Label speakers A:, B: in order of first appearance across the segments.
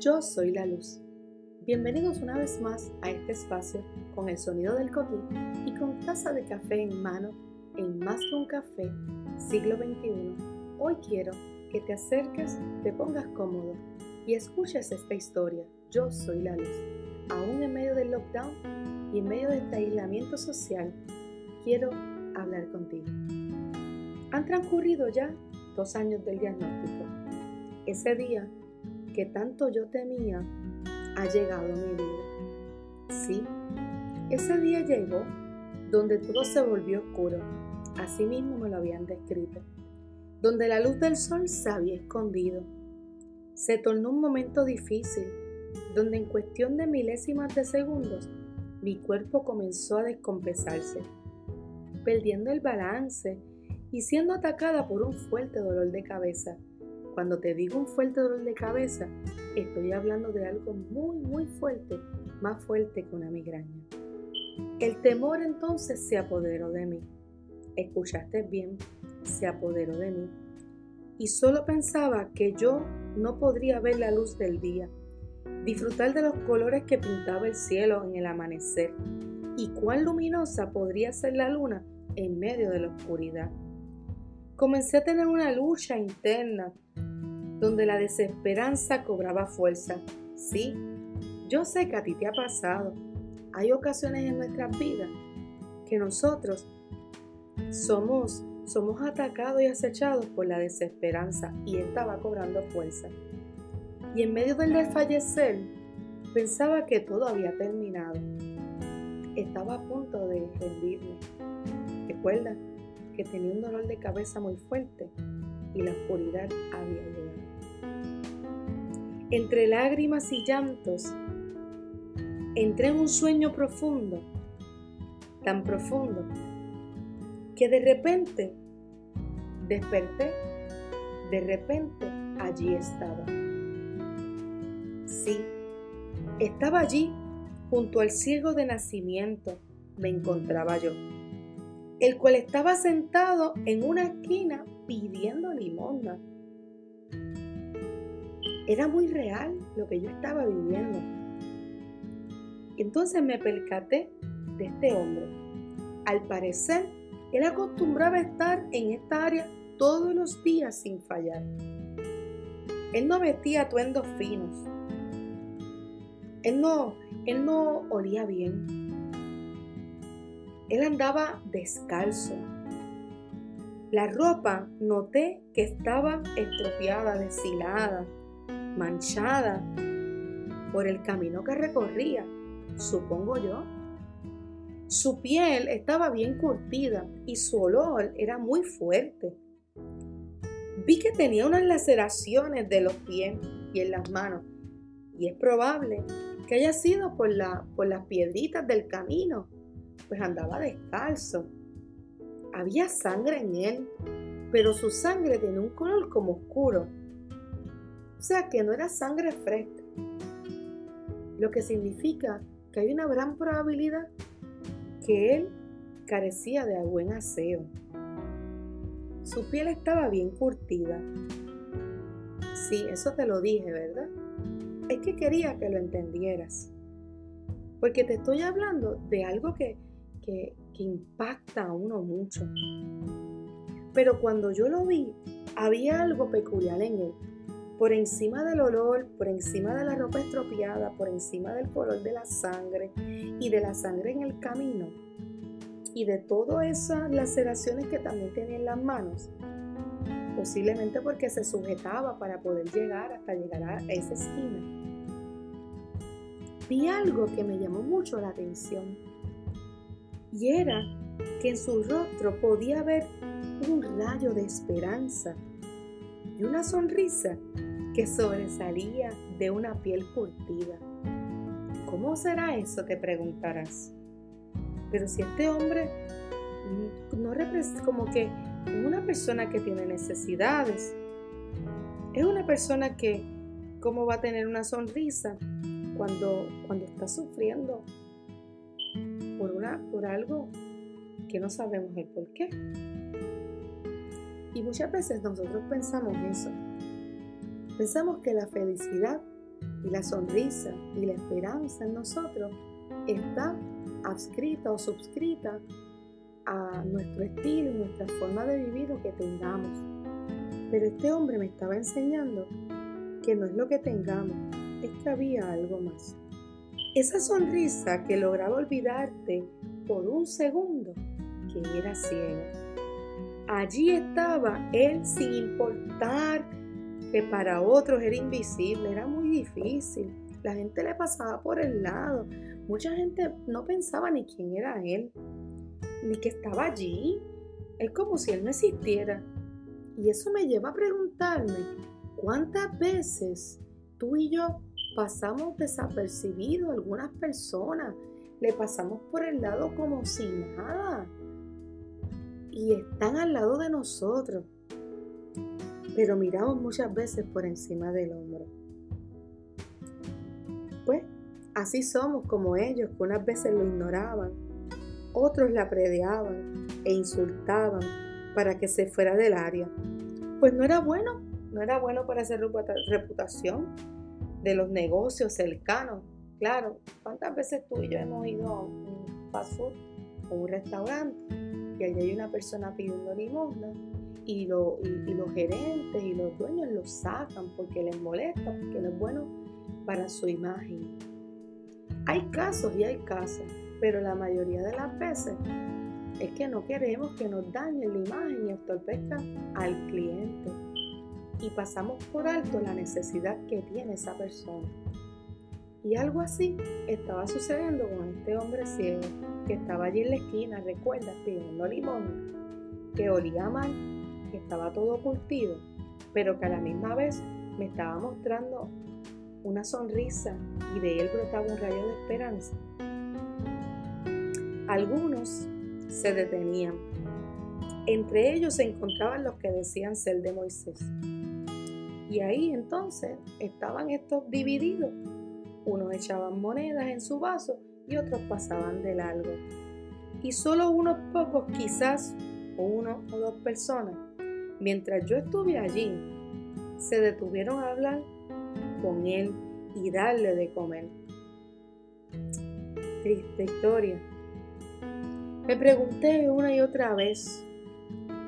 A: Yo soy la luz. Bienvenidos una vez más a este espacio con el sonido del coquí y con taza de café en mano en Más que un café, siglo XXI. Hoy quiero que te acerques, te pongas cómodo y escuches esta historia. Yo soy la luz. Aún en medio del lockdown y en medio de este aislamiento social, quiero hablar contigo. Han transcurrido ya dos años del diagnóstico. Ese día que tanto yo temía ha llegado a mi vida. Sí, ese día llegó donde todo se volvió oscuro, así mismo me lo habían descrito, donde la luz del sol se había escondido. Se tornó un momento difícil, donde en cuestión de milésimas de segundos mi cuerpo comenzó a descompensarse, perdiendo el balance y siendo atacada por un fuerte dolor de cabeza cuando te digo un fuerte dolor de cabeza, estoy hablando de algo muy, muy fuerte, más fuerte que una migraña. El temor entonces se apoderó de mí. Escuchaste bien, se apoderó de mí. Y solo pensaba que yo no podría ver la luz del día, disfrutar de los colores que pintaba el cielo en el amanecer y cuán luminosa podría ser la luna en medio de la oscuridad. Comencé a tener una lucha interna donde la desesperanza cobraba fuerza. Sí, yo sé que a ti te ha pasado. Hay ocasiones en nuestras vidas que nosotros somos, somos atacados y acechados por la desesperanza y esta va cobrando fuerza. Y en medio del desfallecer, pensaba que todo había terminado. Estaba a punto de rendirme. Recuerda que tenía un dolor de cabeza muy fuerte y la oscuridad había llegado entre lágrimas y llantos, entré en un sueño profundo, tan profundo, que de repente desperté, de repente allí estaba. Sí, estaba allí junto al ciego de nacimiento, me encontraba yo, el cual estaba sentado en una esquina pidiendo limosna era muy real lo que yo estaba viviendo. Entonces me percaté de este hombre. Al parecer, él acostumbraba estar en esta área todos los días sin fallar. Él no vestía atuendos finos. Él no, él no olía bien. Él andaba descalzo. La ropa noté que estaba estropeada, deshilada manchada por el camino que recorría, supongo yo. Su piel estaba bien curtida y su olor era muy fuerte. Vi que tenía unas laceraciones de los pies y en las manos y es probable que haya sido por, la, por las piedritas del camino, pues andaba descalzo. Había sangre en él, pero su sangre tenía un color como oscuro o sea que no era sangre fresca, lo que significa que hay una gran probabilidad que él carecía de buen aseo. Su piel estaba bien curtida. Sí, eso te lo dije, ¿verdad? Es que quería que lo entendieras. Porque te estoy hablando de algo que, que, impacta a uno mucho. Pero cuando yo lo vi, había algo peculiar en él por encima del olor, por encima de la ropa estropeada, por encima del color de la sangre y de la sangre en el camino y de todas esas laceraciones que también tenía en las manos, posiblemente porque se sujetaba para poder llegar hasta llegar a esa esquina. Vi algo que me llamó mucho la atención y era que en su rostro podía ver un rayo de esperanza y una sonrisa que sobresalía de una piel curtida. ¿Cómo será eso? te preguntarás. Pero si este hombre no representa como que una persona que tiene necesidades, es una persona que, ¿cómo va a tener una sonrisa cuando, cuando está sufriendo por, una, por algo que no sabemos el por qué? Y muchas veces nosotros pensamos eso Pensamos que la felicidad Y la sonrisa y la esperanza en nosotros está adscrita o subscrita a nuestro estilo nuestra forma de vivir o que tengamos. Pero este hombre me estaba enseñando que no es lo que tengamos, es que había algo más. Esa sonrisa que lograba olvidarte por un segundo que era ciego. Allí estaba él sin importar que para otros era invisible, era muy difícil. La gente le pasaba por el lado. Mucha gente no pensaba ni quién era él, ni que estaba allí. Es como si él no existiera. Y eso me lleva a preguntarme, ¿cuántas veces tú y yo pasamos desapercibidos algunas personas? Le pasamos por el lado como si nada. Y están al lado de nosotros. Pero miramos muchas veces por encima del hombro. Pues así somos como ellos, que unas veces lo ignoraban, otros la predeaban e insultaban para que se fuera del área. Pues no era bueno, no era bueno para hacer reputación de los negocios cercanos. Claro, ¿cuántas veces tú y yo hemos ido a un fast food o un restaurante y allí hay una persona pidiendo limosna y, lo, y, los gerentes y los dueños lo sacan porque les molesta, porque no es bueno para su imagen? Hay casos y hay casos, pero la mayoría de las veces es que no queremos que nos dañen la imagen y entorpezcan al cliente. Y pasamos por alto la necesidad que tiene esa persona. Y algo así estaba sucediendo con este hombre ciego que estaba allí en la esquina, recuerda, pidiendo limón, que olía mal, que estaba todo curtido, pero que a la misma vez me estaba mostrando una sonrisa y de él brotaba un rayo de esperanza. Algunos se detenían. Entre ellos se encontraban los que decían ser de Moisés. Y ahí entonces estaban estos divididos. Unos echaban monedas en su vaso y otros pasaban de largo. Y solo unos pocos, quizás uno o dos personas, mientras yo estuve allí, se detuvieron a hablar con él y darle de comer. Triste historia. Me pregunté una y otra vez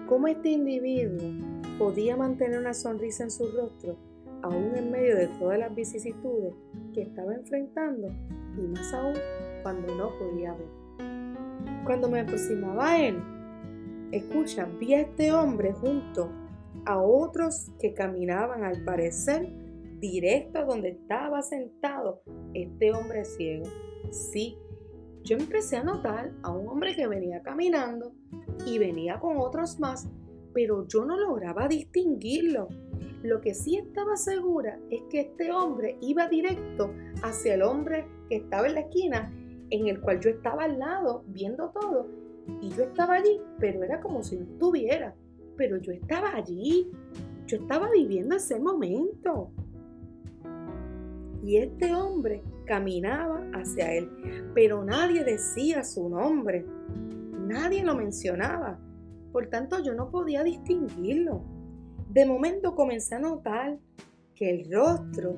A: cómo este individuo podía mantener una sonrisa en su rostro aún en medio de todas las vicisitudes que estaba enfrentando y más aún cuando no podía ver. Cuando me aproximaba a él, escucha, vi a este hombre junto a otros que caminaban al parecer directo a donde estaba sentado este hombre ciego. Sí, yo empecé a notar a un hombre que venía caminando y venía con otros más, pero yo no lograba distinguirlo. Lo que sí estaba segura es que este hombre iba directo hacia el hombre que estaba en la esquina, en el cual yo estaba al lado viendo todo. Y yo estaba allí, pero era como si no estuviera. Pero yo estaba allí. Yo estaba viviendo ese momento. Y este hombre caminaba hacia él, pero nadie decía su nombre, nadie lo mencionaba, por tanto yo no podía distinguirlo. De momento comencé a notar que el rostro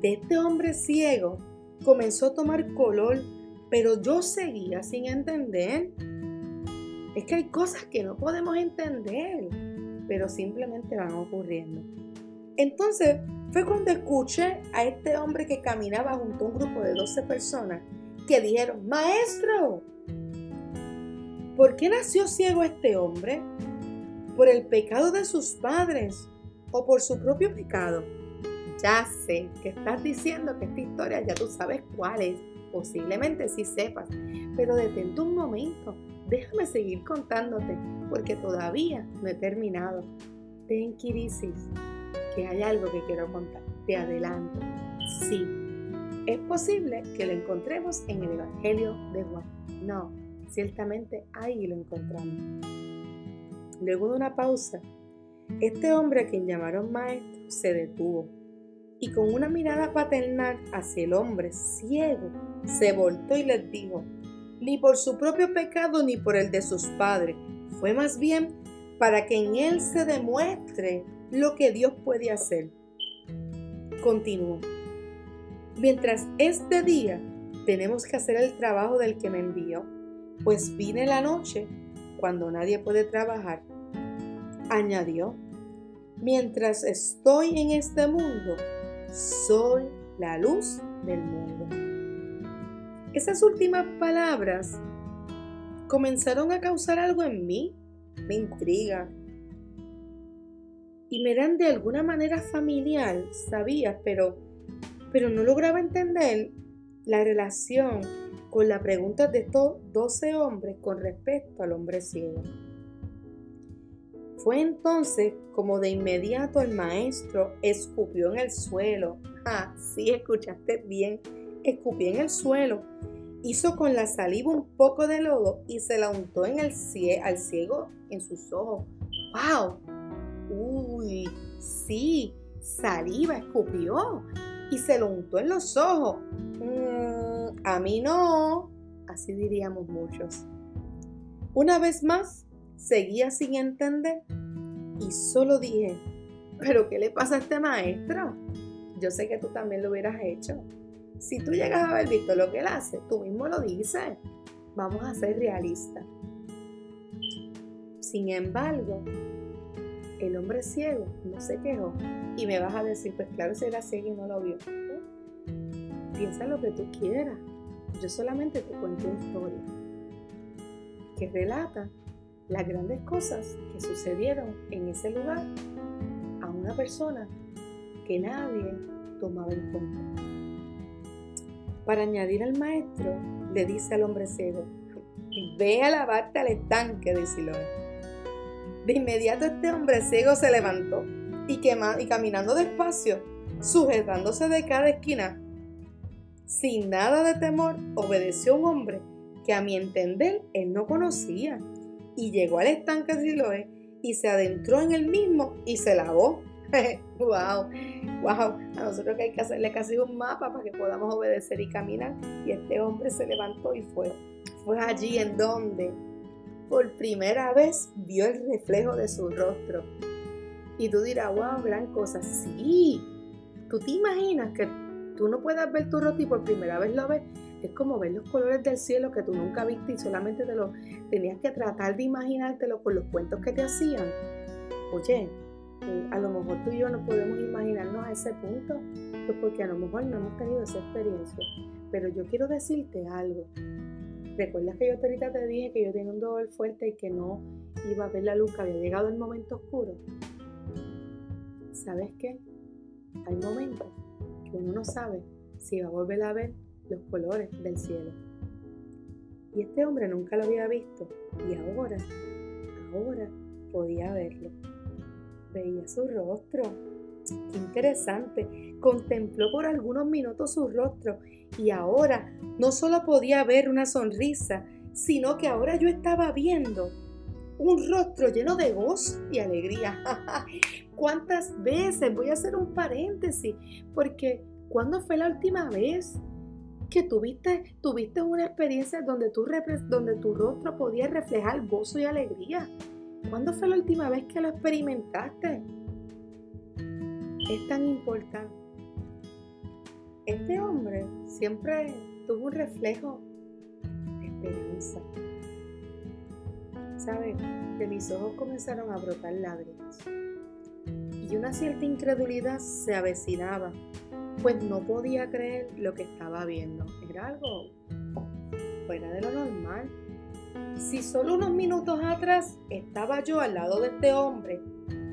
A: de este hombre ciego comenzó a tomar color, pero yo seguía sin entender. Es que hay cosas que no podemos entender, pero simplemente van ocurriendo. Entonces fue cuando escuché a este hombre que caminaba junto a un grupo de 12 personas que dijeron, Maestro, ¿por qué nació ciego este hombre? ¿Por el pecado de sus padres o por su propio pecado? Ya sé que estás diciendo que esta historia ya tú sabes cuál es. Posiblemente sí sepas, pero detente un momento. Déjame seguir contándote porque todavía no he terminado. Ten crisis que hay algo que quiero contar. Te adelanto. Sí, es posible que lo encontremos en el Evangelio de Juan. No, ciertamente ahí lo encontramos. Luego de una pausa, este hombre a quien llamaron maestro se detuvo y con una mirada paternal hacia el hombre ciego se voltó y les dijo, ni por su propio pecado ni por el de sus padres, fue más bien para que en él se demuestre lo que Dios puede hacer. Continuó. Mientras este día tenemos que hacer el trabajo del que me envió, pues vine la noche cuando nadie puede trabajar. Añadió, mientras estoy en este mundo, soy la luz del mundo. Esas últimas palabras comenzaron a causar algo en mí, me intriga. Y me eran de alguna manera familiar, sabía, pero, pero no lograba entender la relación con la pregunta de estos 12 hombres con respecto al hombre ciego. Fue entonces como de inmediato el maestro escupió en el suelo. Ah, sí, escuchaste bien, escupió en el suelo. Hizo con la saliva un poco de lodo y se la untó en el al ciego en sus ojos. ¡Wow! Uy, sí, saliva escupió y se lo untó en los ojos. Mm, a mí no, así diríamos muchos. Una vez más, seguía sin entender y solo dije, ¿pero qué le pasa a este maestro? Yo sé que tú también lo hubieras hecho. Si tú llegas a haber visto lo que él hace, tú mismo lo dices. Vamos a ser realistas. Sin embargo, el hombre ciego no se quejó. Y me vas a decir, pues claro, si era ciego y no lo vio. Piensa lo que tú quieras. Yo solamente te cuento una historia que relata las grandes cosas que sucedieron en ese lugar a una persona que nadie tomaba en cuenta. Para añadir al maestro, le dice al hombre ciego, ve a lavarte al estanque de Siloé de inmediato este hombre ciego se levantó y, y caminando despacio, sujetándose de cada esquina, sin nada de temor, obedeció a un hombre que a mi entender él no conocía y llegó al estanque de Siloé y se adentró en el mismo y se lavó. wow, wow, a nosotros que hay que hacerle casi un mapa para que podamos obedecer y caminar. Y este hombre se levantó y fue. Fue allí en donde por primera vez vio el reflejo de su rostro. Y tú dirás, wow, gran cosa. Sí, tú te imaginas que tú no puedas ver tu rostro y por primera vez lo ves. Es como ver los colores del cielo que tú nunca viste y solamente te lo tenías que tratar de imaginártelo con los cuentos que te hacían. Oye, eh, a lo mejor tú y yo no podemos imaginarnos a ese punto, pues porque a lo mejor no hemos tenido esa experiencia. Pero yo quiero decirte algo. ¿Recuerdas que yo ahorita te dije que yo tenía un dolor fuerte y que no iba a ver la luz, que había llegado el momento oscuro? ¿Sabes qué? Hay momentos que uno no sabe si va a volver a ver los colores del cielo. Y este hombre nunca lo había visto y ahora, ahora podía verlo. Veía su rostro. Qué interesante. Contempló por algunos minutos su rostro y ahora no solo podía ver una sonrisa, sino que ahora yo estaba viendo un rostro lleno de gozo y alegría. ¿Cuántas veces? Voy a hacer un paréntesis, porque ¿cuándo fue la última vez que tuviste, tuviste una experiencia donde tu, donde tu rostro podía reflejar gozo y alegría? ¿Cuándo fue la última vez que lo experimentaste? Es tan importante. Este hombre siempre tuvo un reflejo de esperanza. ¿Sabes? De mis ojos comenzaron a brotar lágrimas. Y una cierta incredulidad se avecinaba, pues no podía creer lo que estaba viendo. Era algo fuera de lo normal. Si solo unos minutos atrás estaba yo al lado de este hombre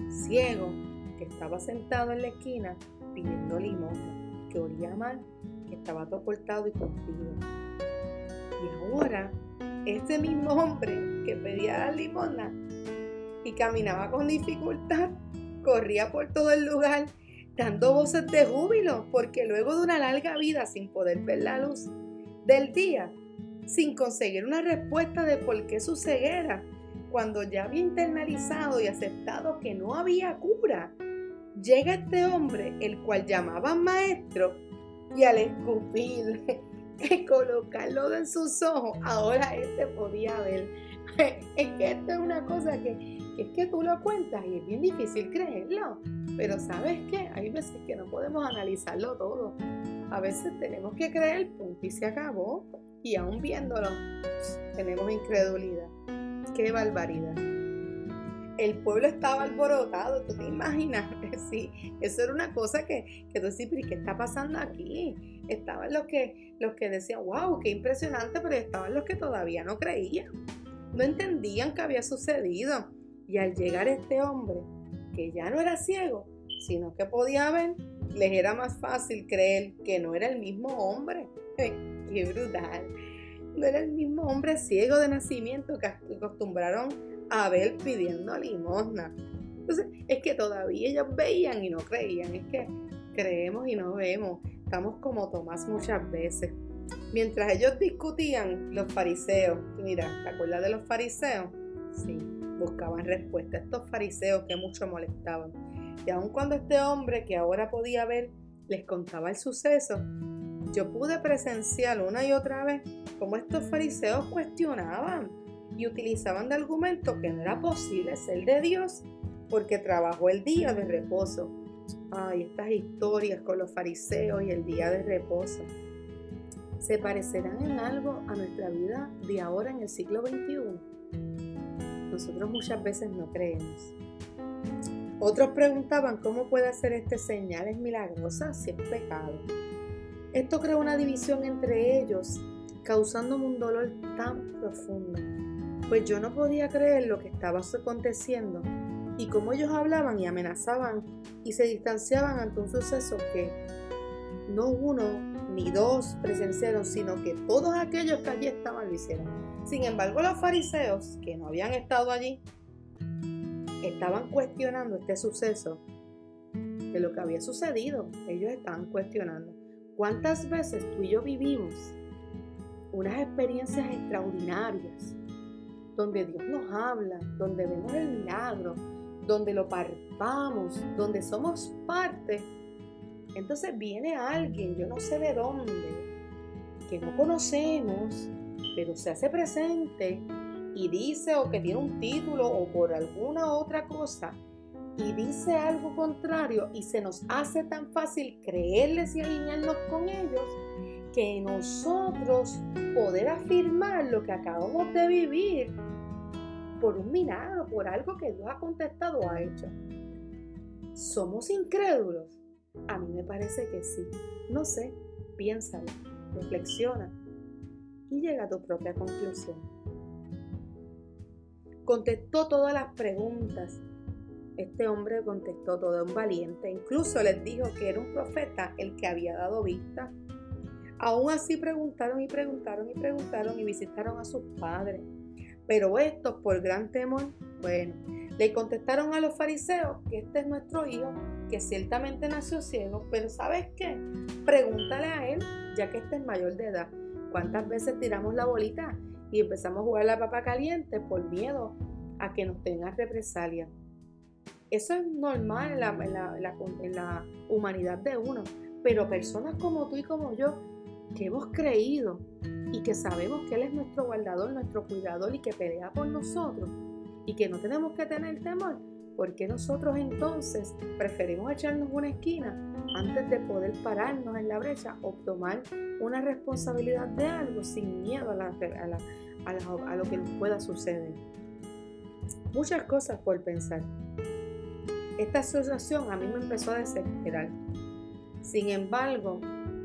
A: ciego que estaba sentado en la esquina pidiendo limón, que olía mal estaba todo cortado y contigo. Y ahora, ese mismo hombre que pedía la limona y caminaba con dificultad, corría por todo el lugar dando voces de júbilo, porque luego de una larga vida sin poder ver la luz del día, sin conseguir una respuesta de por qué su ceguera, cuando ya había internalizado y aceptado que no había cura, llega este hombre, el cual llamaban maestro, y al escupir, colocarlo en sus ojos, ahora este podía ver. Es que esto es una cosa que, es que tú lo cuentas y es bien difícil creerlo. Pero sabes qué, hay veces que no podemos analizarlo todo. A veces tenemos que creer punto y se acabó. Y aún viéndolo, tenemos incredulidad. ¡Qué barbaridad! El pueblo estaba alborotado, ¿tú te imaginas? Sí, eso era una cosa que, que tú decís, pero ¿qué está pasando aquí? Estaban los que, los que decían, wow, qué impresionante, pero estaban los que todavía no creían. No entendían qué había sucedido. Y al llegar este hombre, que ya no era ciego, sino que podía ver, les era más fácil creer que no era el mismo hombre. ¡Qué brutal! No era el mismo hombre ciego de nacimiento que acostumbraron a ver pidiendo limosna. Entonces, es que todavía ellos veían y no creían. Es que creemos y no vemos. Estamos como Tomás muchas veces. Mientras ellos discutían, los fariseos, mira, ¿te acuerdas de los fariseos? Sí, buscaban respuesta. Estos fariseos que mucho molestaban. Y aun cuando este hombre que ahora podía ver les contaba el suceso, yo pude presenciar una y otra vez cómo estos fariseos cuestionaban y utilizaban de argumento que no era posible ser de Dios porque trabajó el día de reposo. Ay, estas historias con los fariseos y el día de reposo. ¿Se parecerán en algo a nuestra vida de ahora en el siglo XXI? Nosotros muchas veces no creemos. Otros preguntaban cómo puede hacer este señales milagrosas si es pecado. Esto creó una división entre ellos, causándome un dolor tan profundo, pues yo no podía creer lo que estaba aconteciendo y cómo ellos hablaban y amenazaban y se distanciaban ante un suceso que no uno ni dos presenciaron, sino que todos aquellos que allí estaban lo hicieron. Sin embargo, los fariseos, que no habían estado allí, estaban cuestionando este suceso de lo que había sucedido. Ellos estaban cuestionando. ¿Cuántas veces tú y yo vivimos unas experiencias extraordinarias donde Dios nos habla, donde vemos el milagro, donde lo parpamos, donde somos parte? Entonces viene alguien, yo no sé de dónde, que no conocemos, pero se hace presente y dice o que tiene un título o por alguna otra cosa y dice algo contrario y se nos hace tan fácil creerles y alinearnos con ellos que nosotros poder afirmar lo que acabamos de vivir por un milagro, por algo que Dios ha contestado o ha hecho. ¿Somos incrédulos? A mí me parece que sí. No sé, piénsalo, reflexiona y llega a tu propia conclusión contestó todas las preguntas. Este hombre contestó todo, un valiente. Incluso les dijo que era un profeta el que había dado vista. Aún así preguntaron y preguntaron y preguntaron y visitaron a sus padres. Pero estos, por gran temor, bueno, le contestaron a los fariseos que este es nuestro hijo, que ciertamente nació ciego, pero ¿sabes qué? Pregúntale a él, ya que este es mayor de edad. ¿Cuántas veces tiramos la bolita y empezamos a jugar la papa caliente por miedo a que nos tengan represalia. Eso es normal en la, humanidad de uno, pero personas como tú y como yo, que hemos creído y que sabemos que Él es nuestro guardador, nuestro cuidador y que pelea por nosotros y que no tenemos que tener temor, ¿por qué nosotros entonces preferimos echarnos una esquina antes de poder pararnos en la brecha o tomar una responsabilidad de algo sin miedo a, a, lo que nos pueda suceder. Muchas cosas por pensar. Esta asociación a mí me empezó a desesperar. Sin embargo,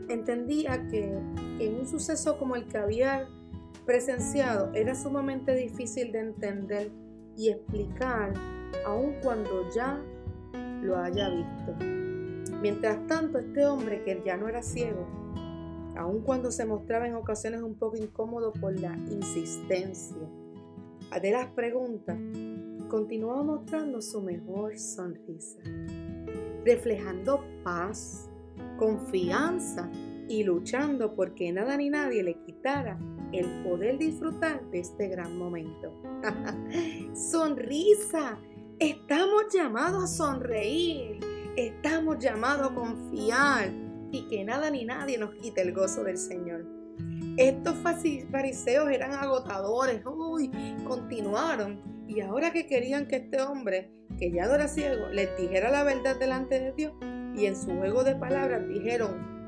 A: entendía que en un suceso como el que había presenciado era sumamente difícil de entender y explicar aun cuando ya lo haya visto. Mientras tanto, este hombre que ya no era ciego, aun cuando se mostraba en ocasiones un poco incómodo por la insistencia de las preguntas, continuaba mostrando su mejor sonrisa, reflejando paz, confianza y luchando porque nada ni nadie le quitara el poder disfrutar de este gran momento. Sonrisa, estamos llamados a sonreír, estamos llamados a confiar y que nada ni nadie nos quite el gozo del Señor. Estos fariseos eran agotadores, uy, continuaron. Y ahora que querían que este hombre, que ya no era ciego, les dijera la verdad delante de Dios, y en su juego de palabras dijeron,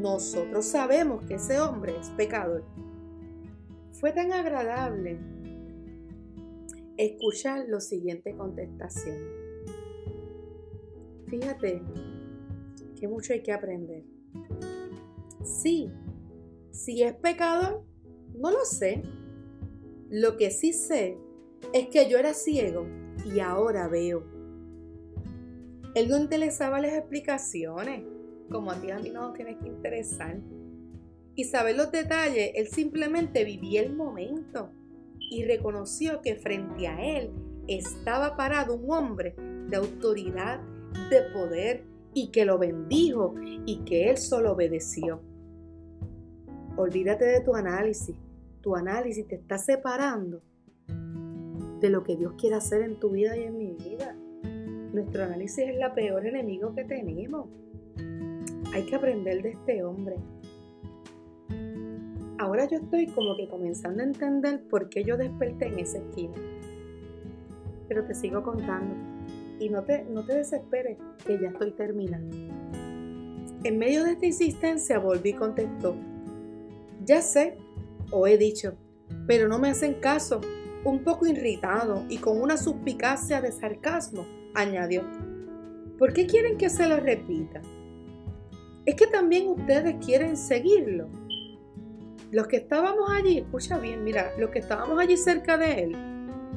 A: nosotros sabemos que ese hombre es pecador. Fue tan agradable escuchar la siguiente contestación. Fíjate que mucho hay que aprender. Sí, si es pecador, no lo sé. Lo que sí sé es que yo era ciego y ahora veo. Él no interesaba las explicaciones, como a ti a mí no tienes que interesar. Y saber los detalles, él simplemente vivía el momento y reconoció que frente a él estaba parado un hombre de autoridad, de poder y que lo bendijo y que él solo obedeció. Olvídate de tu análisis. Tu análisis te está separando de lo que Dios quiere hacer en tu vida y en mi vida. Nuestro análisis es la peor enemigo que tenemos. Hay que aprender de este hombre. Ahora yo estoy como que comenzando a entender por qué yo desperté en esa esquina. Pero te sigo contando. Y no te, no te desesperes, que ya estoy terminando. En medio de esta insistencia volví y contestó. Ya sé, o he dicho, pero no me hacen caso. Un poco irritado y con una suspicacia de sarcasmo, añadió. ¿Por qué quieren que se lo repita? Es que también ustedes quieren seguirlo. Los que estábamos allí, escucha bien, mira, los que estábamos allí cerca de él,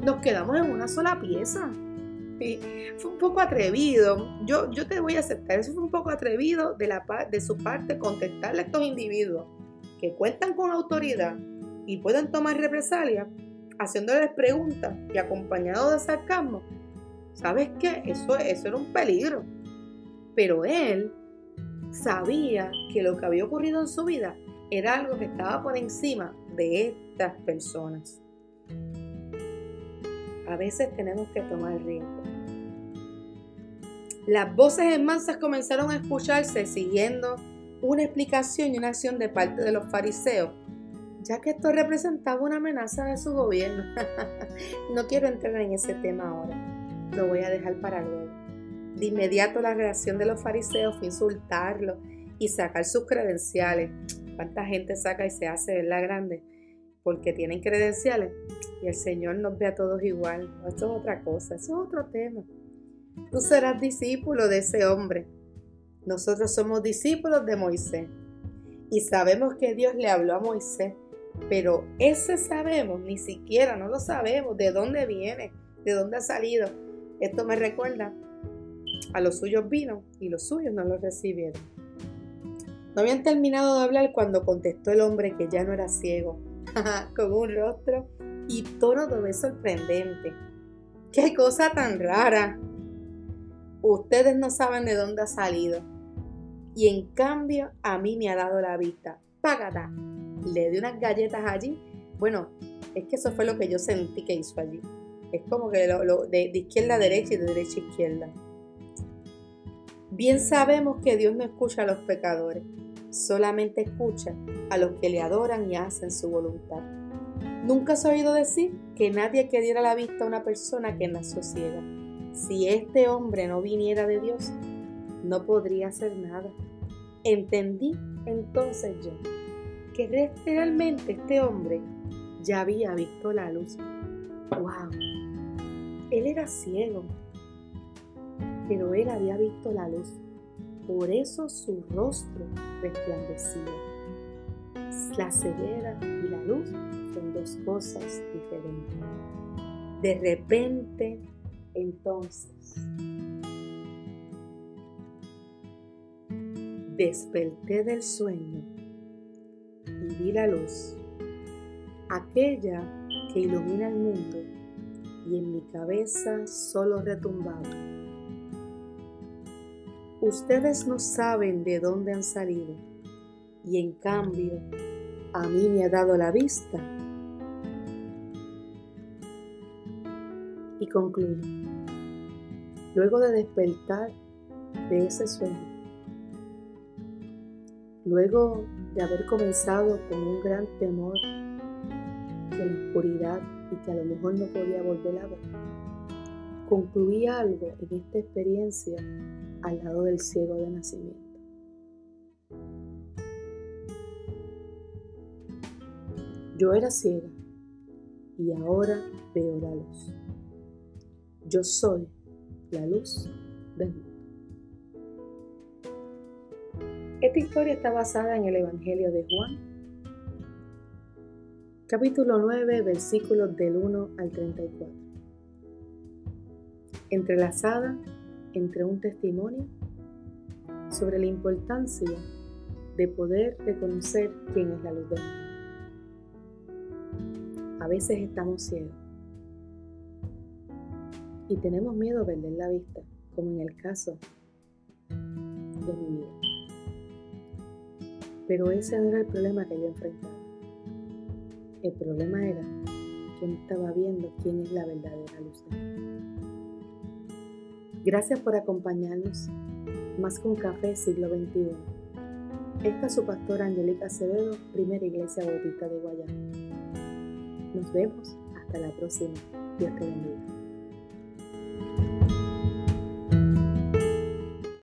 A: nos quedamos en una sola pieza. Y fue un poco atrevido. Yo, yo te voy a aceptar, eso fue un poco atrevido de, la, de su parte contestarle a estos individuos que cuentan con autoridad y pueden tomar represalias haciéndoles preguntas y acompañado de sarcasmo. ¿Sabes qué? Eso, eso era un peligro. Pero él sabía que lo que había ocurrido en su vida era algo que estaba por encima de estas personas. A veces tenemos que tomar riesgo. Las voces en mansas comenzaron a escucharse siguiendo una explicación y una acción de parte de los fariseos, ya que esto representaba una amenaza de su gobierno. no quiero entrar en ese tema ahora, lo voy a dejar para luego. De inmediato la reacción de los fariseos fue insultarlo y sacar sus credenciales. ¿Cuánta gente saca y se hace la grande? Porque tienen credenciales y el Señor nos ve a todos igual. Eso es otra cosa, eso es otro tema. Tú serás discípulo de ese hombre. Nosotros somos discípulos de Moisés y sabemos que Dios le habló a Moisés, pero ese sabemos, ni siquiera no lo sabemos, de dónde viene, de dónde ha salido. Esto me recuerda a los suyos vino y los suyos no lo recibieron. No habían terminado de hablar cuando contestó el hombre que ya no era ciego, con un rostro y tono de vez sorprendente. ¡Qué cosa tan rara! Ustedes no saben de dónde ha salido. Y en cambio a mí me ha dado la vista. ¡Págata! Le di unas galletas allí. Bueno, es que eso fue lo que yo sentí que hizo allí. Es como que de, de izquierda a derecha y de derecha a izquierda. Bien sabemos que Dios no escucha a los pecadores, solamente escucha a los que le adoran y hacen su voluntad. Nunca has oído decir que nadie que diera la vista a una persona que nació ciega. Si este hombre no viniera de Dios, no podría hacer nada. Entendí entonces yo que realmente este hombre ya había visto la luz. ¡Wow! Él era ciego, pero él había visto la luz. Por eso su rostro resplandecía. La ceguera y la luz son dos cosas diferentes. De repente, entonces, desperté del sueño y vi la luz, aquella que ilumina el mundo, y en mi cabeza solo retumbaba Ustedes no saben de dónde han salido y en cambio a mí me ha dado la vista. Y concluyo. Luego de despertar de ese sueño, luego de haber comenzado con un gran temor de la oscuridad y que a lo mejor no podía volver a ver, concluí algo en esta experiencia al lado del ciego de nacimiento. Yo era ciega y ahora veo la luz. Yo soy la luz del mundo. Esta historia está basada en el Evangelio de Juan, capítulo 9, versículos del 1 al 34. Entrelazada entre un testimonio sobre la importancia de poder reconocer quién es la luz del mundo. A veces estamos ciegos y tenemos miedo a perder la vista, como en el caso de mi vida. Pero ese no era el problema que yo enfrentaba. El problema era que no estaba viendo quién es la verdadera luz de Gracias por acompañarnos. Más un café siglo XXI. Esta es su pastora Angélica Acevedo, primera iglesia bautista de Guayana. Nos vemos hasta la próxima. Dios te bendiga.